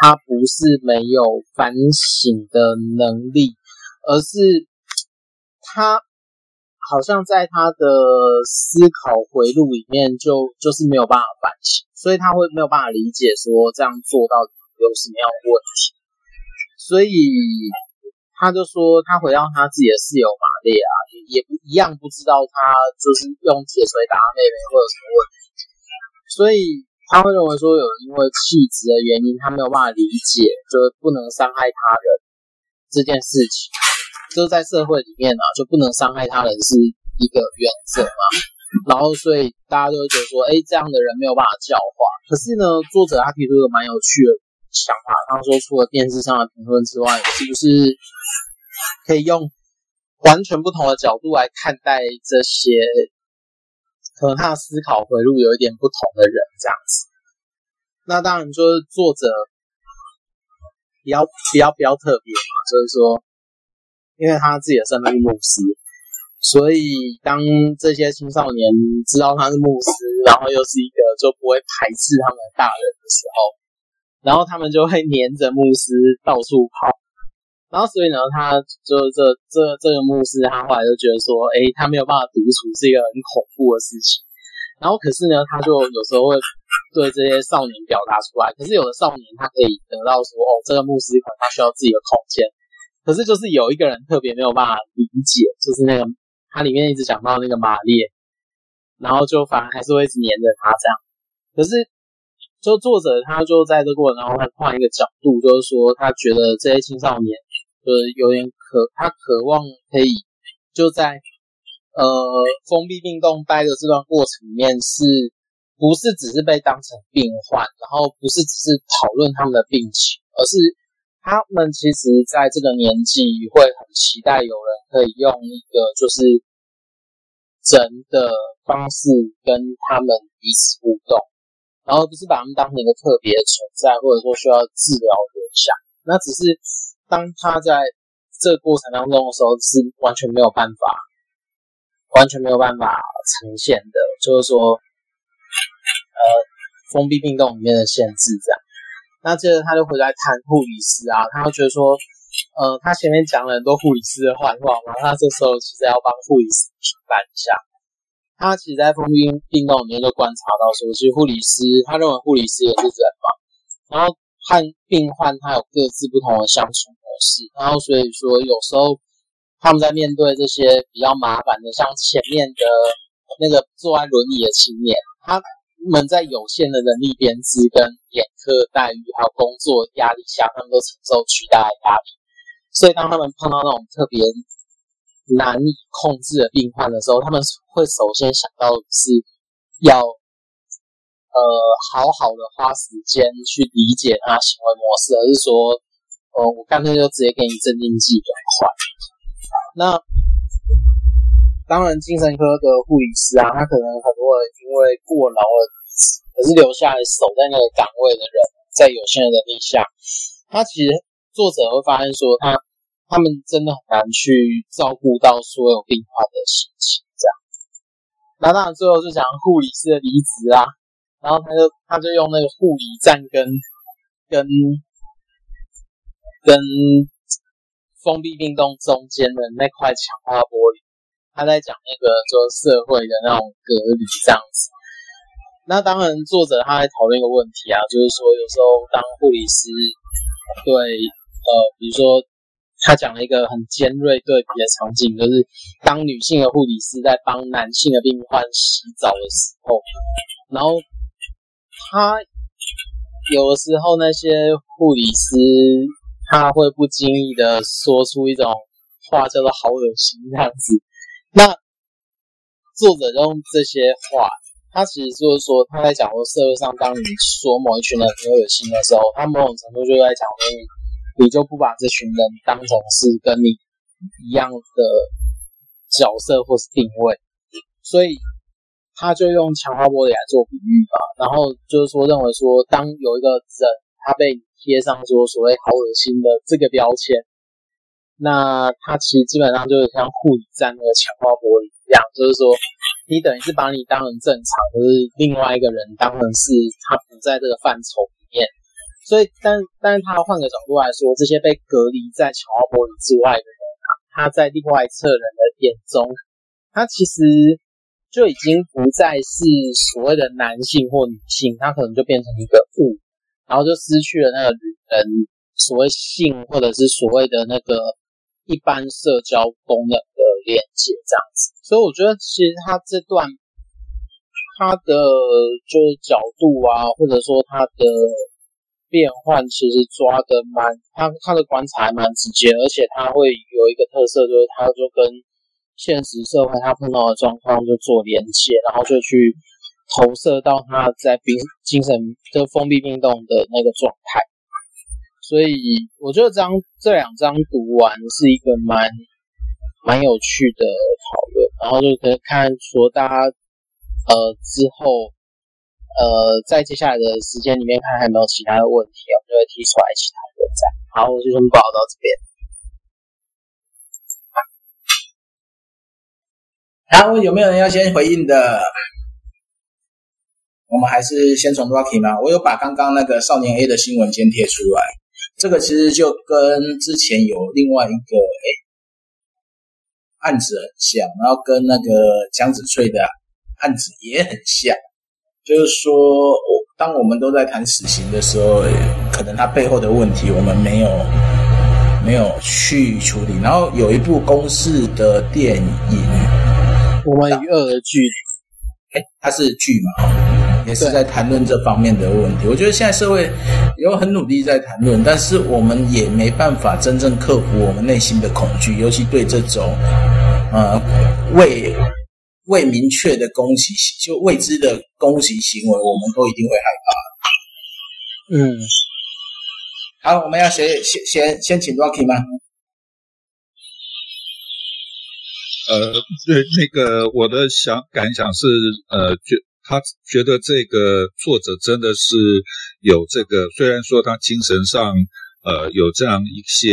他不是没有反省的能力，而是 他好像在他的思考回路里面就就是没有办法反省，所以他会没有办法理解说这样做到底有什么样的问题，所以。他就说，他回到他自己的室友玛丽啊，也也不一样，不知道他就是用铁锤打他妹妹会有什么问题，所以他会认为说，有因为气质的原因，他没有办法理解，就是不能伤害他人这件事情，就是在社会里面啊，就不能伤害他人是一个原则嘛。然后，所以大家都会觉得说，哎，这样的人没有办法教化。可是呢，作者他提出一个蛮有趣的。想法，他说除了电视上的评论之外，是不是可以用完全不同的角度来看待这些可能他的思考回路有一点不同的人这样子？那当然就是作者比较比较比较特别嘛，就是说，因为他自己的身份是牧师，所以当这些青少年知道他是牧师，然后又是一个就不会排斥他们的大人的时候。然后他们就会黏着牧师到处跑，然后所以呢，他就这这这个牧师，他后来就觉得说，哎，他没有办法独处是一个很恐怖的事情。然后可是呢，他就有时候会对这些少年表达出来。可是有的少年他可以得到说，哦，这个牧师可能他需要自己的空间。可是就是有一个人特别没有办法理解，就是那个他里面一直讲到那个玛列，然后就反而还是会一直黏着他这样。可是。就作者他就在这过程，然后他换一个角度，就是说他觉得这些青少年就是有点渴，他渴望可以就在呃封闭病栋待的这段过程里面，是不是只是被当成病患，然后不是只是讨论他们的病情，而是他们其实在这个年纪会很期待有人可以用一个就是人的方式跟他们彼此互动。然后不是把他们当成一个特别的存在，或者说需要治疗的对象。那只是当他在这个过程当中的时候，是完全没有办法，完全没有办法呈现的。就是说，呃，封闭病栋里面的限制这样。那接着他就回来谈护理师啊，他会觉得说，呃，他前面讲了很多护理师的坏话嘛，他这时候其实要帮护理师平反一下。他其实，在封闭病栋里面就观察到说，其实护理师他认为护理师也是人嘛，然后和病患他有各自不同的相处模式，然后所以说有时候他们在面对这些比较麻烦的，像前面的那个坐在轮椅的青年，他们在有限的人力编制跟眼科待遇还有工作压力下，他们都承受巨大的压力，所以当他们碰到那种特别。难以控制的病患的时候，他们会首先想到的是要呃好好的花时间去理解他行为模式，而是说，呃，我干脆就直接给你镇静剂比较快。那当然，精神科的护理师啊，他可能很多人因为过劳而离职，可是留下来守在那个岗位的人，在有限的能力下，他其实作者会发现说他。他们真的很难去照顾到所有病患的心情，这样子。那当然最后就讲护理师的离职啊，然后他就他就用那个护理站跟跟跟封闭病栋中间的那块强化玻璃，他在讲那个就是社会的那种隔离这样子。那当然，作者他在讨论一个问题啊，就是说有时候当护理师对呃，比如说他讲了一个很尖锐对比的场景，就是当女性的护理师在帮男性的病患洗澡的时候，然后他有的时候那些护理师他会不经意的说出一种话叫做“好恶心”这样子，那作者用这些话。他其实就是说，他在讲说社会上，当你说某一群人很恶心的时候，他某种程度就在讲说你你，就不把这群人当成是跟你一样的角色或是定位，所以他就用强化玻璃来做比喻吧。然后就是说，认为说，当有一个人他被贴上说所谓好恶心的这个标签，那他其实基本上就是像护理站那个强化玻璃一样，就是说。你等于是把你当成正常，可是另外一个人当成是他不在这个范畴里面，所以，但但是他换个角度来说，这些被隔离在强化玻璃之外的人啊，他在另外一侧人的眼中，他其实就已经不再是所谓的男性或女性，他可能就变成一个物，然后就失去了那个女人所谓性或者是所谓的那个一般社交功能的连接这样子。所以我觉得，其实他这段他的就是角度啊，或者说他的变换，其实抓的蛮他他的观察蛮直接，而且他会有一个特色，就是他就跟现实社会他碰到的状况就做连接，然后就去投射到他在病精神就封闭病动的那个状态。所以我觉得这张这两张读完是一个蛮。蛮有趣的讨论，然后就可以看说大家呃之后呃在接下来的时间里面看还有没有其他的问题，我们就会提出来一起讨论。这样，好，我就先报到这边。好，有没有人要先回应的？我们还是先从 Rocky 吗？我有把刚刚那个少年 A 的新闻先贴出来，这个其实就跟之前有另外一个案子很像，然后跟那个江子翠的案子也很像，就是说，当我们都在谈死刑的时候，可能他背后的问题我们没有没有去处理。然后有一部公式的电影，我们与恶的距离，哎，它是剧嘛，也是在谈论这方面的问题。我觉得现在社会有很努力在谈论，但是我们也没办法真正克服我们内心的恐惧，尤其对这种。呃，未未明确的攻击，就未知的攻击行为，我们都一定会害怕。嗯，好，我们要先先先先请 Rocky 吗？呃，对，那个我的想感想是，呃，觉他觉得这个作者真的是有这个，虽然说他精神上。呃，有这样一些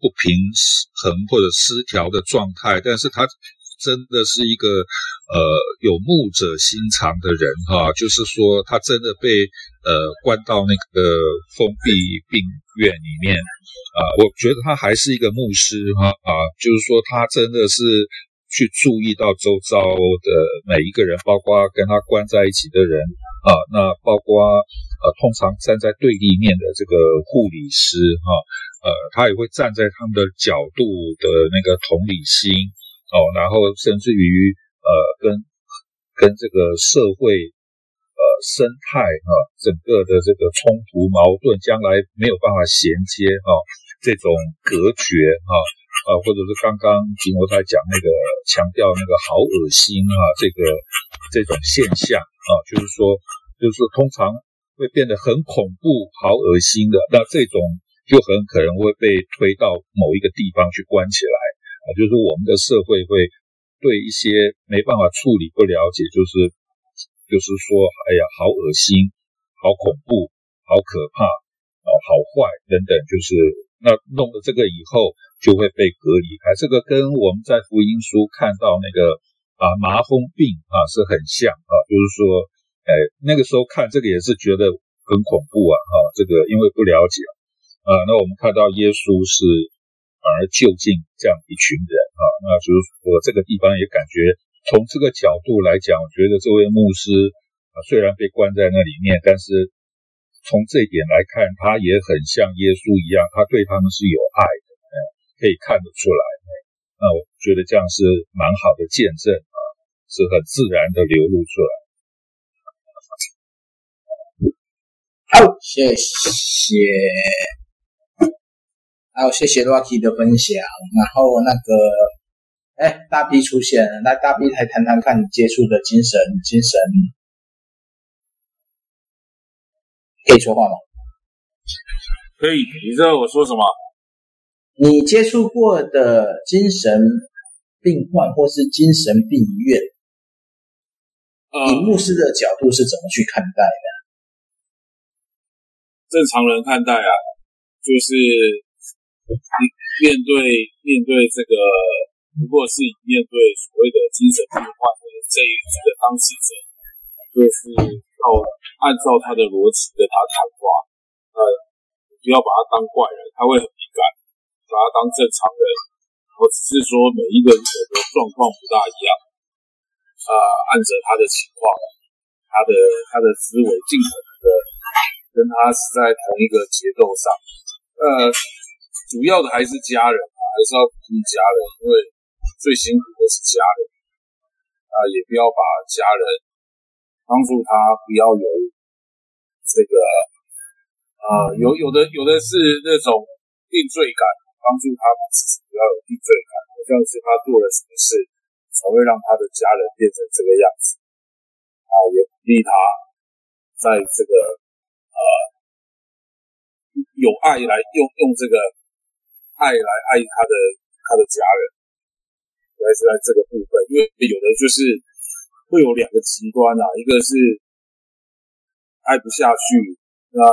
不平衡或者失调的状态，但是他真的是一个呃有目者心肠的人哈，就是说他真的被呃关到那个封闭病院里面啊，我觉得他还是一个牧师哈啊，就是说他真的是。去注意到周遭的每一个人，包括跟他关在一起的人啊，那包括呃，通常站在对立面的这个护理师哈，呃，他也会站在他们的角度的那个同理心哦，然后甚至于呃，跟跟这个社会呃生态啊，整个的这个冲突矛盾，将来没有办法衔接哈，这种隔绝哈。啊，或者是刚刚吉摩在讲那个强调那个好恶心啊，这个这种现象啊，就是说，就是通常会变得很恐怖、好恶心的，那这种就很可能会被推到某一个地方去关起来啊，就是我们的社会会对一些没办法处理、不了解，就是就是说，哎呀，好恶心、好恐怖、好可怕哦，好坏等等，就是那弄了这个以后。就会被隔离开，这个跟我们在福音书看到那个啊麻风病啊是很像啊，就是说，哎，那个时候看这个也是觉得很恐怖啊，哈，这个因为不了解啊，那我们看到耶稣是而就近这样一群人啊，那就是我这个地方也感觉从这个角度来讲，我觉得这位牧师啊，虽然被关在那里面，但是从这一点来看，他也很像耶稣一样，他对他们是有爱的，可以看得出来。那我觉得这样是蛮好的见证啊，是很自然的流露出来。好，谢谢。好，谢谢 Rocky 的分享。然后那个，哎，大 B 出现了，那大 B 来谈谈看你接触的精神，精神可以说话吗？可以，你知道我说什么？你接触过的精神病患或是精神病院，呃、以牧师的角度是怎么去看待的？正常人看待啊，就是。面对面对这个，如果是面对所谓的精神病患的这一这个当事者，就是要按照他的逻辑跟他谈话，呃，不要把他当怪人，他会很敏感，把他当正常人。我只是说每一个人的状况不大一样，啊、呃，按着他的情况，他的他的思维尽可能的跟他是在同一个节奏上，呃。主要的还是家人啊，还是要鼓励家人，因为最辛苦的是家人啊，也不要把家人帮助他，不要有这个啊，有有的有的是那种定罪感，帮助他不要有定罪感，好像是他做了什么事才会让他的家人变成这个样子啊，也鼓励他在这个呃有爱来用用这个。爱来爱他的他的家人，还是在这个部分，因为有的就是会有两个极端啊，一个是爱不下去，那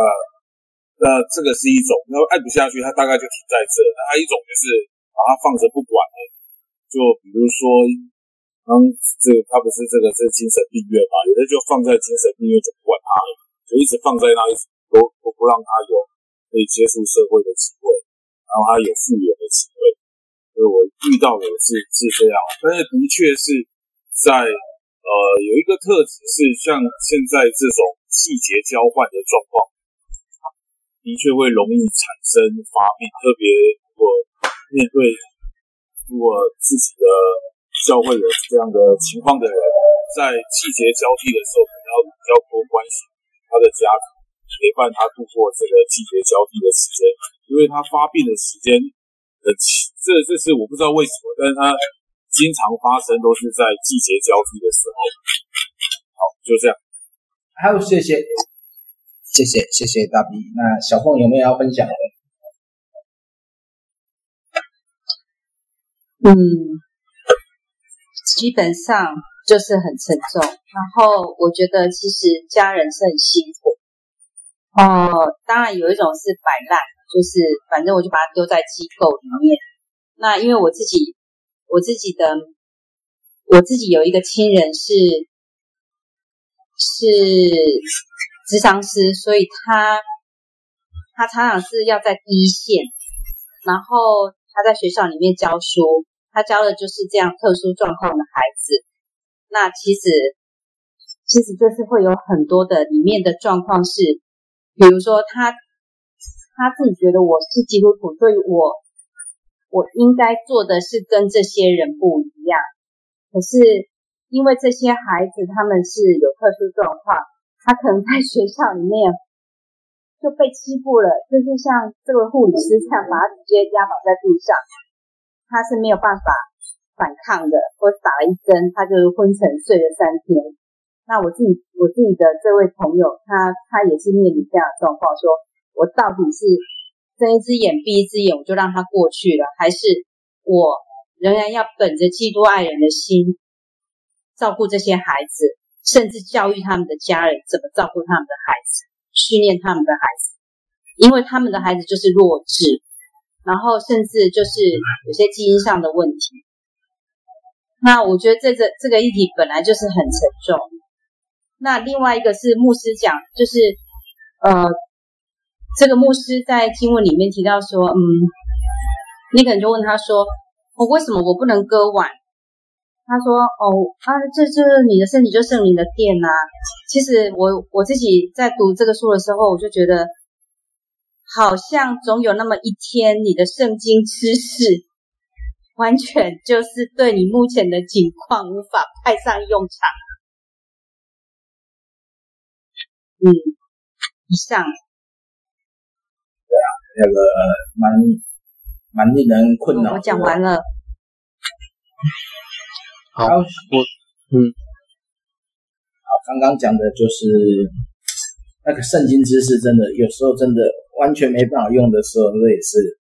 那这个是一种，那爱不下去，他大概就停在这；那还一种就是把他放着不管了，就比如说，嗯，这个他不是这个是精神病院嘛，有的就放在精神病院就不管他了，就一直放在那里，都都不让他有可以接触社会的机会。然后他有复原的机会，所以我遇到的是是这样，但是的确是在呃有一个特质是像现在这种季节交换的状况，的确会容易产生发病，特别如果面对如果自己的教会有这样的情况的人，在季节交替的时候，可能要比较多关心他的家庭。陪伴他度过这个季节交替的时间，因为他发病的时间，呃，这这是我不知道为什么，但是他经常发生都是在季节交替的时候。好，就这样。好，谢谢，谢谢，谢谢大 B。那小凤有没有要分享的？嗯，基本上就是很沉重，然后我觉得其实家人是很辛苦。哦，当然有一种是摆烂，就是反正我就把它丢在机构里面。那因为我自己，我自己的，我自己有一个亲人是是咨商师，所以他他常常是要在一线，然后他在学校里面教书，他教的就是这样特殊状况的孩子。那其实其实就是会有很多的里面的状况是。比如说他，他自己觉得我是基督徒，所以我我应该做的是跟这些人不一样。可是因为这些孩子他们是有特殊状况，他可能在学校里面就被欺负了，就是像这个护理师这样，把他直接压倒在地上，他是没有办法反抗的，或打了一针，他就是昏沉睡了三天。那我自己，我自己的这位朋友，他他也是面临这样的状况，说我到底是睁一只眼闭一只眼，我就让他过去了，还是我仍然要本着基督爱人的心，照顾这些孩子，甚至教育他们的家人怎么照顾他们的孩子，训练他们的孩子，因为他们的孩子就是弱智，然后甚至就是有些基因上的问题。那我觉得这个这个议题本来就是很沉重。那另外一个是牧师讲，就是，呃，这个牧师在经文里面提到说，嗯，你可能就问他说，我、哦、为什么我不能割腕？他说：“哦啊，这这你的身体就剩你的电呐、啊。”其实我我自己在读这个书的时候，我就觉得，好像总有那么一天，你的圣经知识完全就是对你目前的境况无法派上用场。嗯，以上。对啊，那个蛮蛮令人困扰、哦。我讲完了。好，我嗯，好，刚刚讲的就是那个圣经知识，真的有时候真的完全没办法用的时候，那也是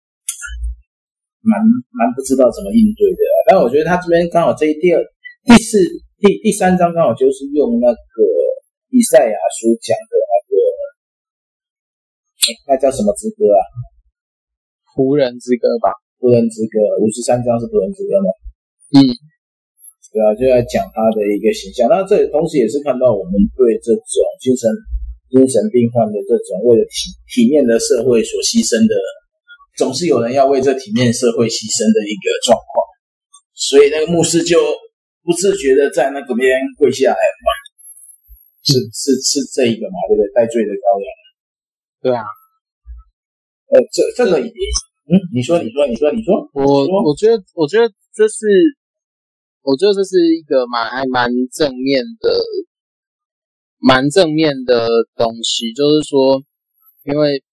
蛮蛮不知道怎么应对的。但我觉得他这边刚好这一第二、第四、第第三章刚好就是用那个以赛亚书讲的那个，那叫什么之歌啊？仆人之歌吧？仆人之歌，五十三章是仆人之歌吗？嗯。对啊，就在讲他的一个形象。那这同时也是看到我们对这种精神精神病患的这种为了体体面的社会所牺牲的，总是有人要为这体面社会牺牲的一个状况。所以那个牧师就不自觉的在那个边跪下来嘛，是是是这一个嘛，对不对？戴罪的羔羊。对啊。呃，这这个，嗯，你说，你说，你说，你说，我我觉得，我觉得这是。我觉得这是一个蛮还蛮正面的，蛮正面的东西。就是说，因为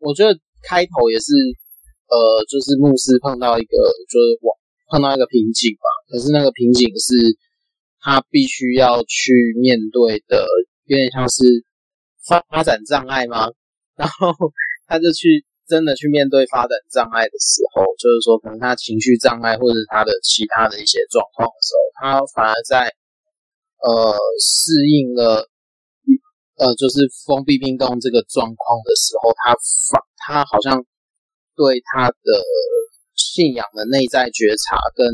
我觉得开头也是，呃，就是牧师碰到一个，就是我碰到一个瓶颈吧。可是那个瓶颈是他必须要去面对的，有点像是发发展障碍吗？然后他就去。真的去面对发展障碍的时候，就是说，可能他情绪障碍或者他的其他的一些状况的时候，他反而在呃适应了呃就是封闭病栋这个状况的时候，他反他好像对他的信仰的内在觉察跟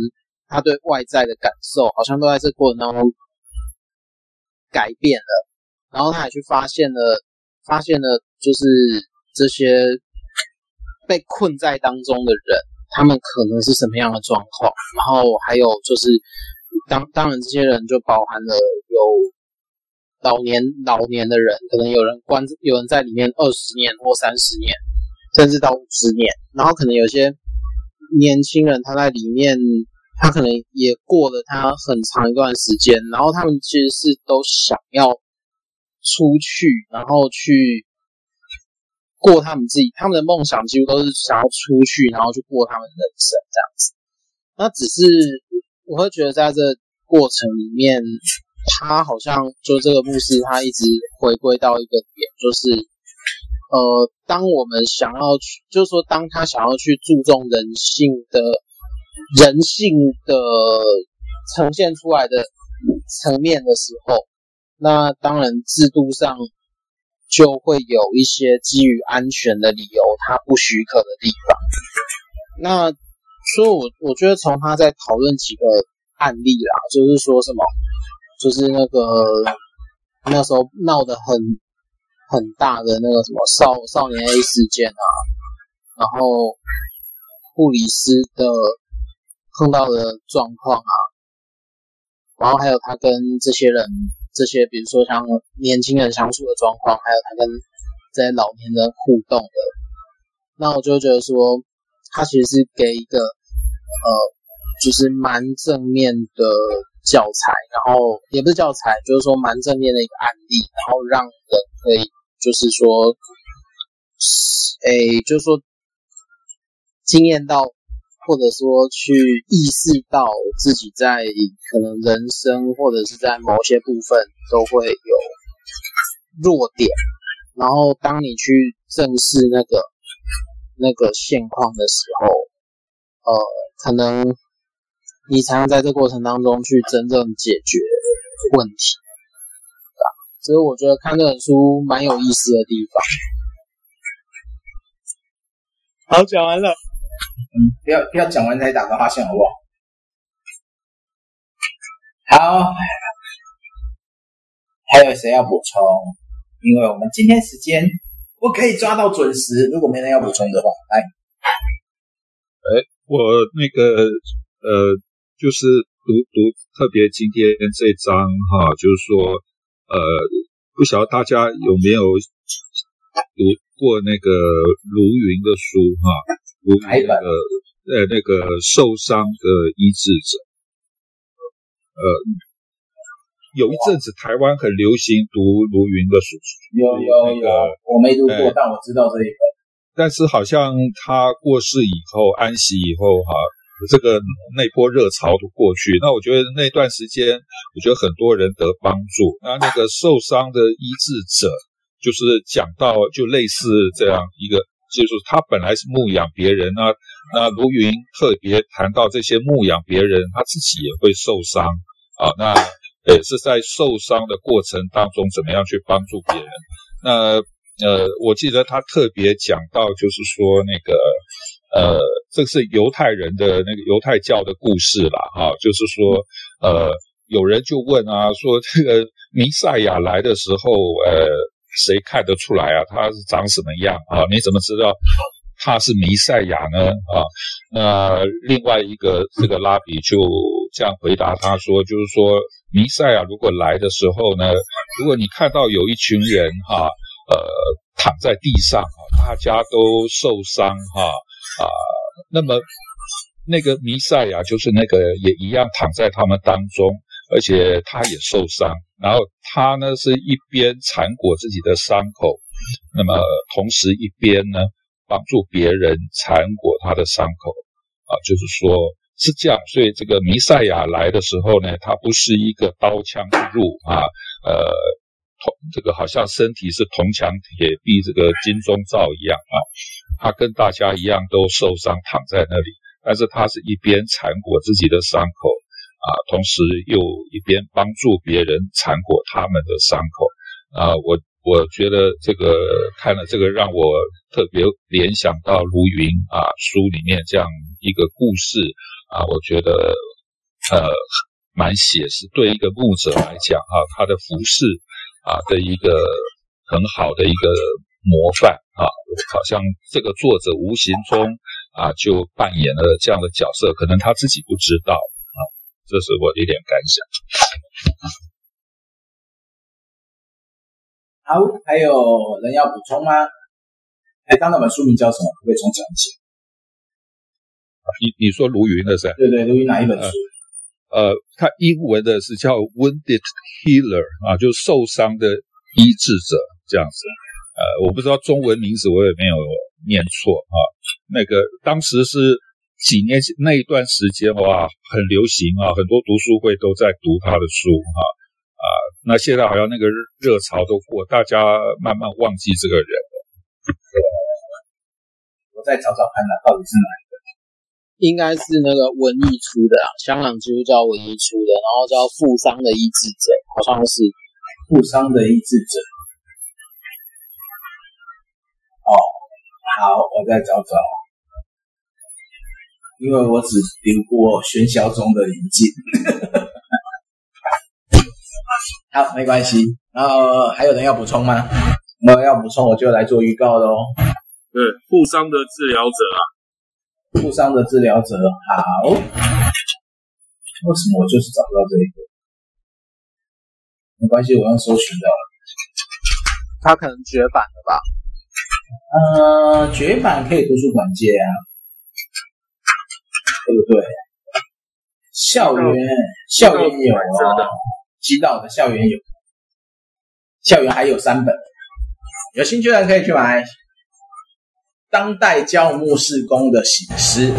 他对外在的感受，好像都在这过程当中改变了。然后他也去发现了，发现了就是这些。被困在当中的人，他们可能是什么样的状况？然后还有就是，当当然这些人就包含了有老年老年的人，可能有人关，有人在里面二十年或三十年，甚至到五十年。然后可能有些年轻人他在里面，他可能也过了他很长一段时间。然后他们其实是都想要出去，然后去。过他们自己，他们的梦想几乎都是想要出去，然后去过他们人生这样子。那只是我会觉得，在这过程里面，他好像就这个牧师，他一直回归到一个点，就是呃，当我们想要去，就是说，当他想要去注重人性的人性的呈现出来的层面的时候，那当然制度上。就会有一些基于安全的理由，他不许可的地方。那所以我，我觉得从他在讨论几个案例啦，就是说什么，就是那个那时候闹得很很大的那个什么少少年 A 事件啊，然后护理师的碰到的状况啊，然后还有他跟这些人。这些，比如说像年轻人相处的状况，还有他跟这些老年人互动的，那我就觉得说，他其实是给一个呃，就是蛮正面的教材，然后也不是教材，就是说蛮正面的一个案例，然后让人可以就是说，诶，就是说经验到。或者说去意识到自己在可能人生或者是在某些部分都会有弱点，然后当你去正视那个那个现况的时候，呃，可能你才能在这过程当中去真正解决问题，对吧？所以我觉得看这本书蛮有意思的地方。好，讲完了。嗯，不要不要讲完才打个哈欠，好不好？好，还有谁要补充？因为我们今天时间不可以抓到准时，如果没人要补充的话，来。哎，我那个呃，就是读读特别今天这章哈，就是说呃，不晓得大家有没有读过那个卢云的书哈？卢云的呃那个受伤的医治者，呃，有一阵子台湾很流行读卢云的书，有有有，我没读过，但我知道这一本。但是好像他过世以后，安息以后，哈，这个那波热潮都过去。那我觉得那段时间，我觉得很多人得帮助。那那个受伤的医治者，就是讲到就类似这样一个，就是他本来是牧养别人，那那卢云特别谈到这些牧养别人，他自己也会受伤啊。那也是在受伤的过程当中，怎么样去帮助别人？那。呃，我记得他特别讲到，就是说那个，呃，这是犹太人的那个犹太教的故事了哈，就是说，呃，有人就问啊，说这个弥赛亚来的时候，呃，谁看得出来啊？他是长什么样啊？你怎么知道他是弥赛亚呢？啊，那另外一个这个拉比就这样回答他说，就是说弥赛亚如果来的时候呢，如果你看到有一群人哈。呃，躺在地上啊，大家都受伤哈啊，那么那个弥赛亚就是那个也一样躺在他们当中，而且他也受伤，然后他呢是一边缠裹自己的伤口，那么同时一边呢帮助别人缠裹他的伤口啊，就是说是这样，所以这个弥赛亚来的时候呢，他不是一个刀枪不入啊，呃。铜这个好像身体是铜墙铁壁，这个金钟罩一样啊，他跟大家一样都受伤躺在那里，但是他是一边缠裹自己的伤口啊，同时又一边帮助别人缠裹他们的伤口啊。我我觉得这个看了这个让我特别联想到卢云啊书里面这样一个故事啊，我觉得呃蛮写实，对一个牧者来讲啊，他的服侍。啊的一个很好的一个模范啊，好像这个作者无形中啊就扮演了这样的角色，可能他自己不知道，这是我的一点感想。好，还有人要补充吗？哎，刚那本书名叫什么？可不可以重讲一下？你你说卢云的是？对对，卢云哪一本书？呃呃，他英文的是叫 Wounded Healer 啊，就是受伤的医治者这样子。呃，我不知道中文名字，我也没有念错啊。那个当时是几年前那一段时间哇，很流行啊，很多读书会都在读他的书哈啊，啊。那现在好像那个热潮都过，大家慢慢忘记这个人了。我再找找看他到底是哪一个。应该是那个文艺出的啊，香港基督教文艺出的，然后叫《富商的医治者》，好像是《富商的医治者》。哦，好，我再找找，因为我只读过喧嚣中的宁静。好，没关系。然后还有人要补充吗？没有要补充，我就来做预告喽。对，负伤的治疗者啊。负伤的治疗者，好。为什么我就是找不到这一个？没关系，我用搜寻的。他可能绝版了吧？呃，绝版可以图书馆借啊，对不对？校园校园有啊，基道的校园有，校园还有三本，有兴趣的人可以去买。当代教牧事工的省思。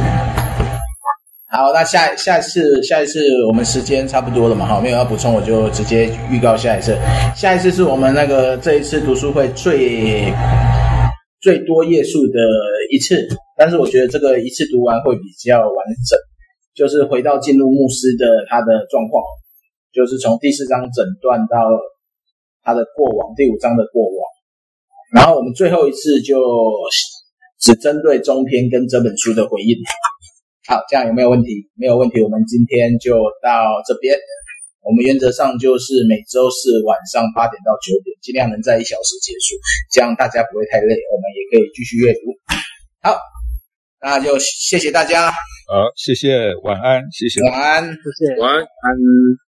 好，那下下一次下一次我们时间差不多了嘛，好，没有要补充，我就直接预告下一次。下一次是我们那个这一次读书会最最多页数的一次，但是我觉得这个一次读完会比较完整，就是回到进入牧师的他的状况，就是从第四章诊断到他的过往，第五章的过往，然后我们最后一次就。只针对中篇跟这本书的回应。好，这样有没有问题？没有问题，我们今天就到这边。我们原则上就是每周四晚上八点到九点，尽量能在一小时结束，这样大家不会太累，我们也可以继续阅读。好，那那就谢谢大家，好，谢谢，晚安，谢谢，晚安。谢谢。晚安。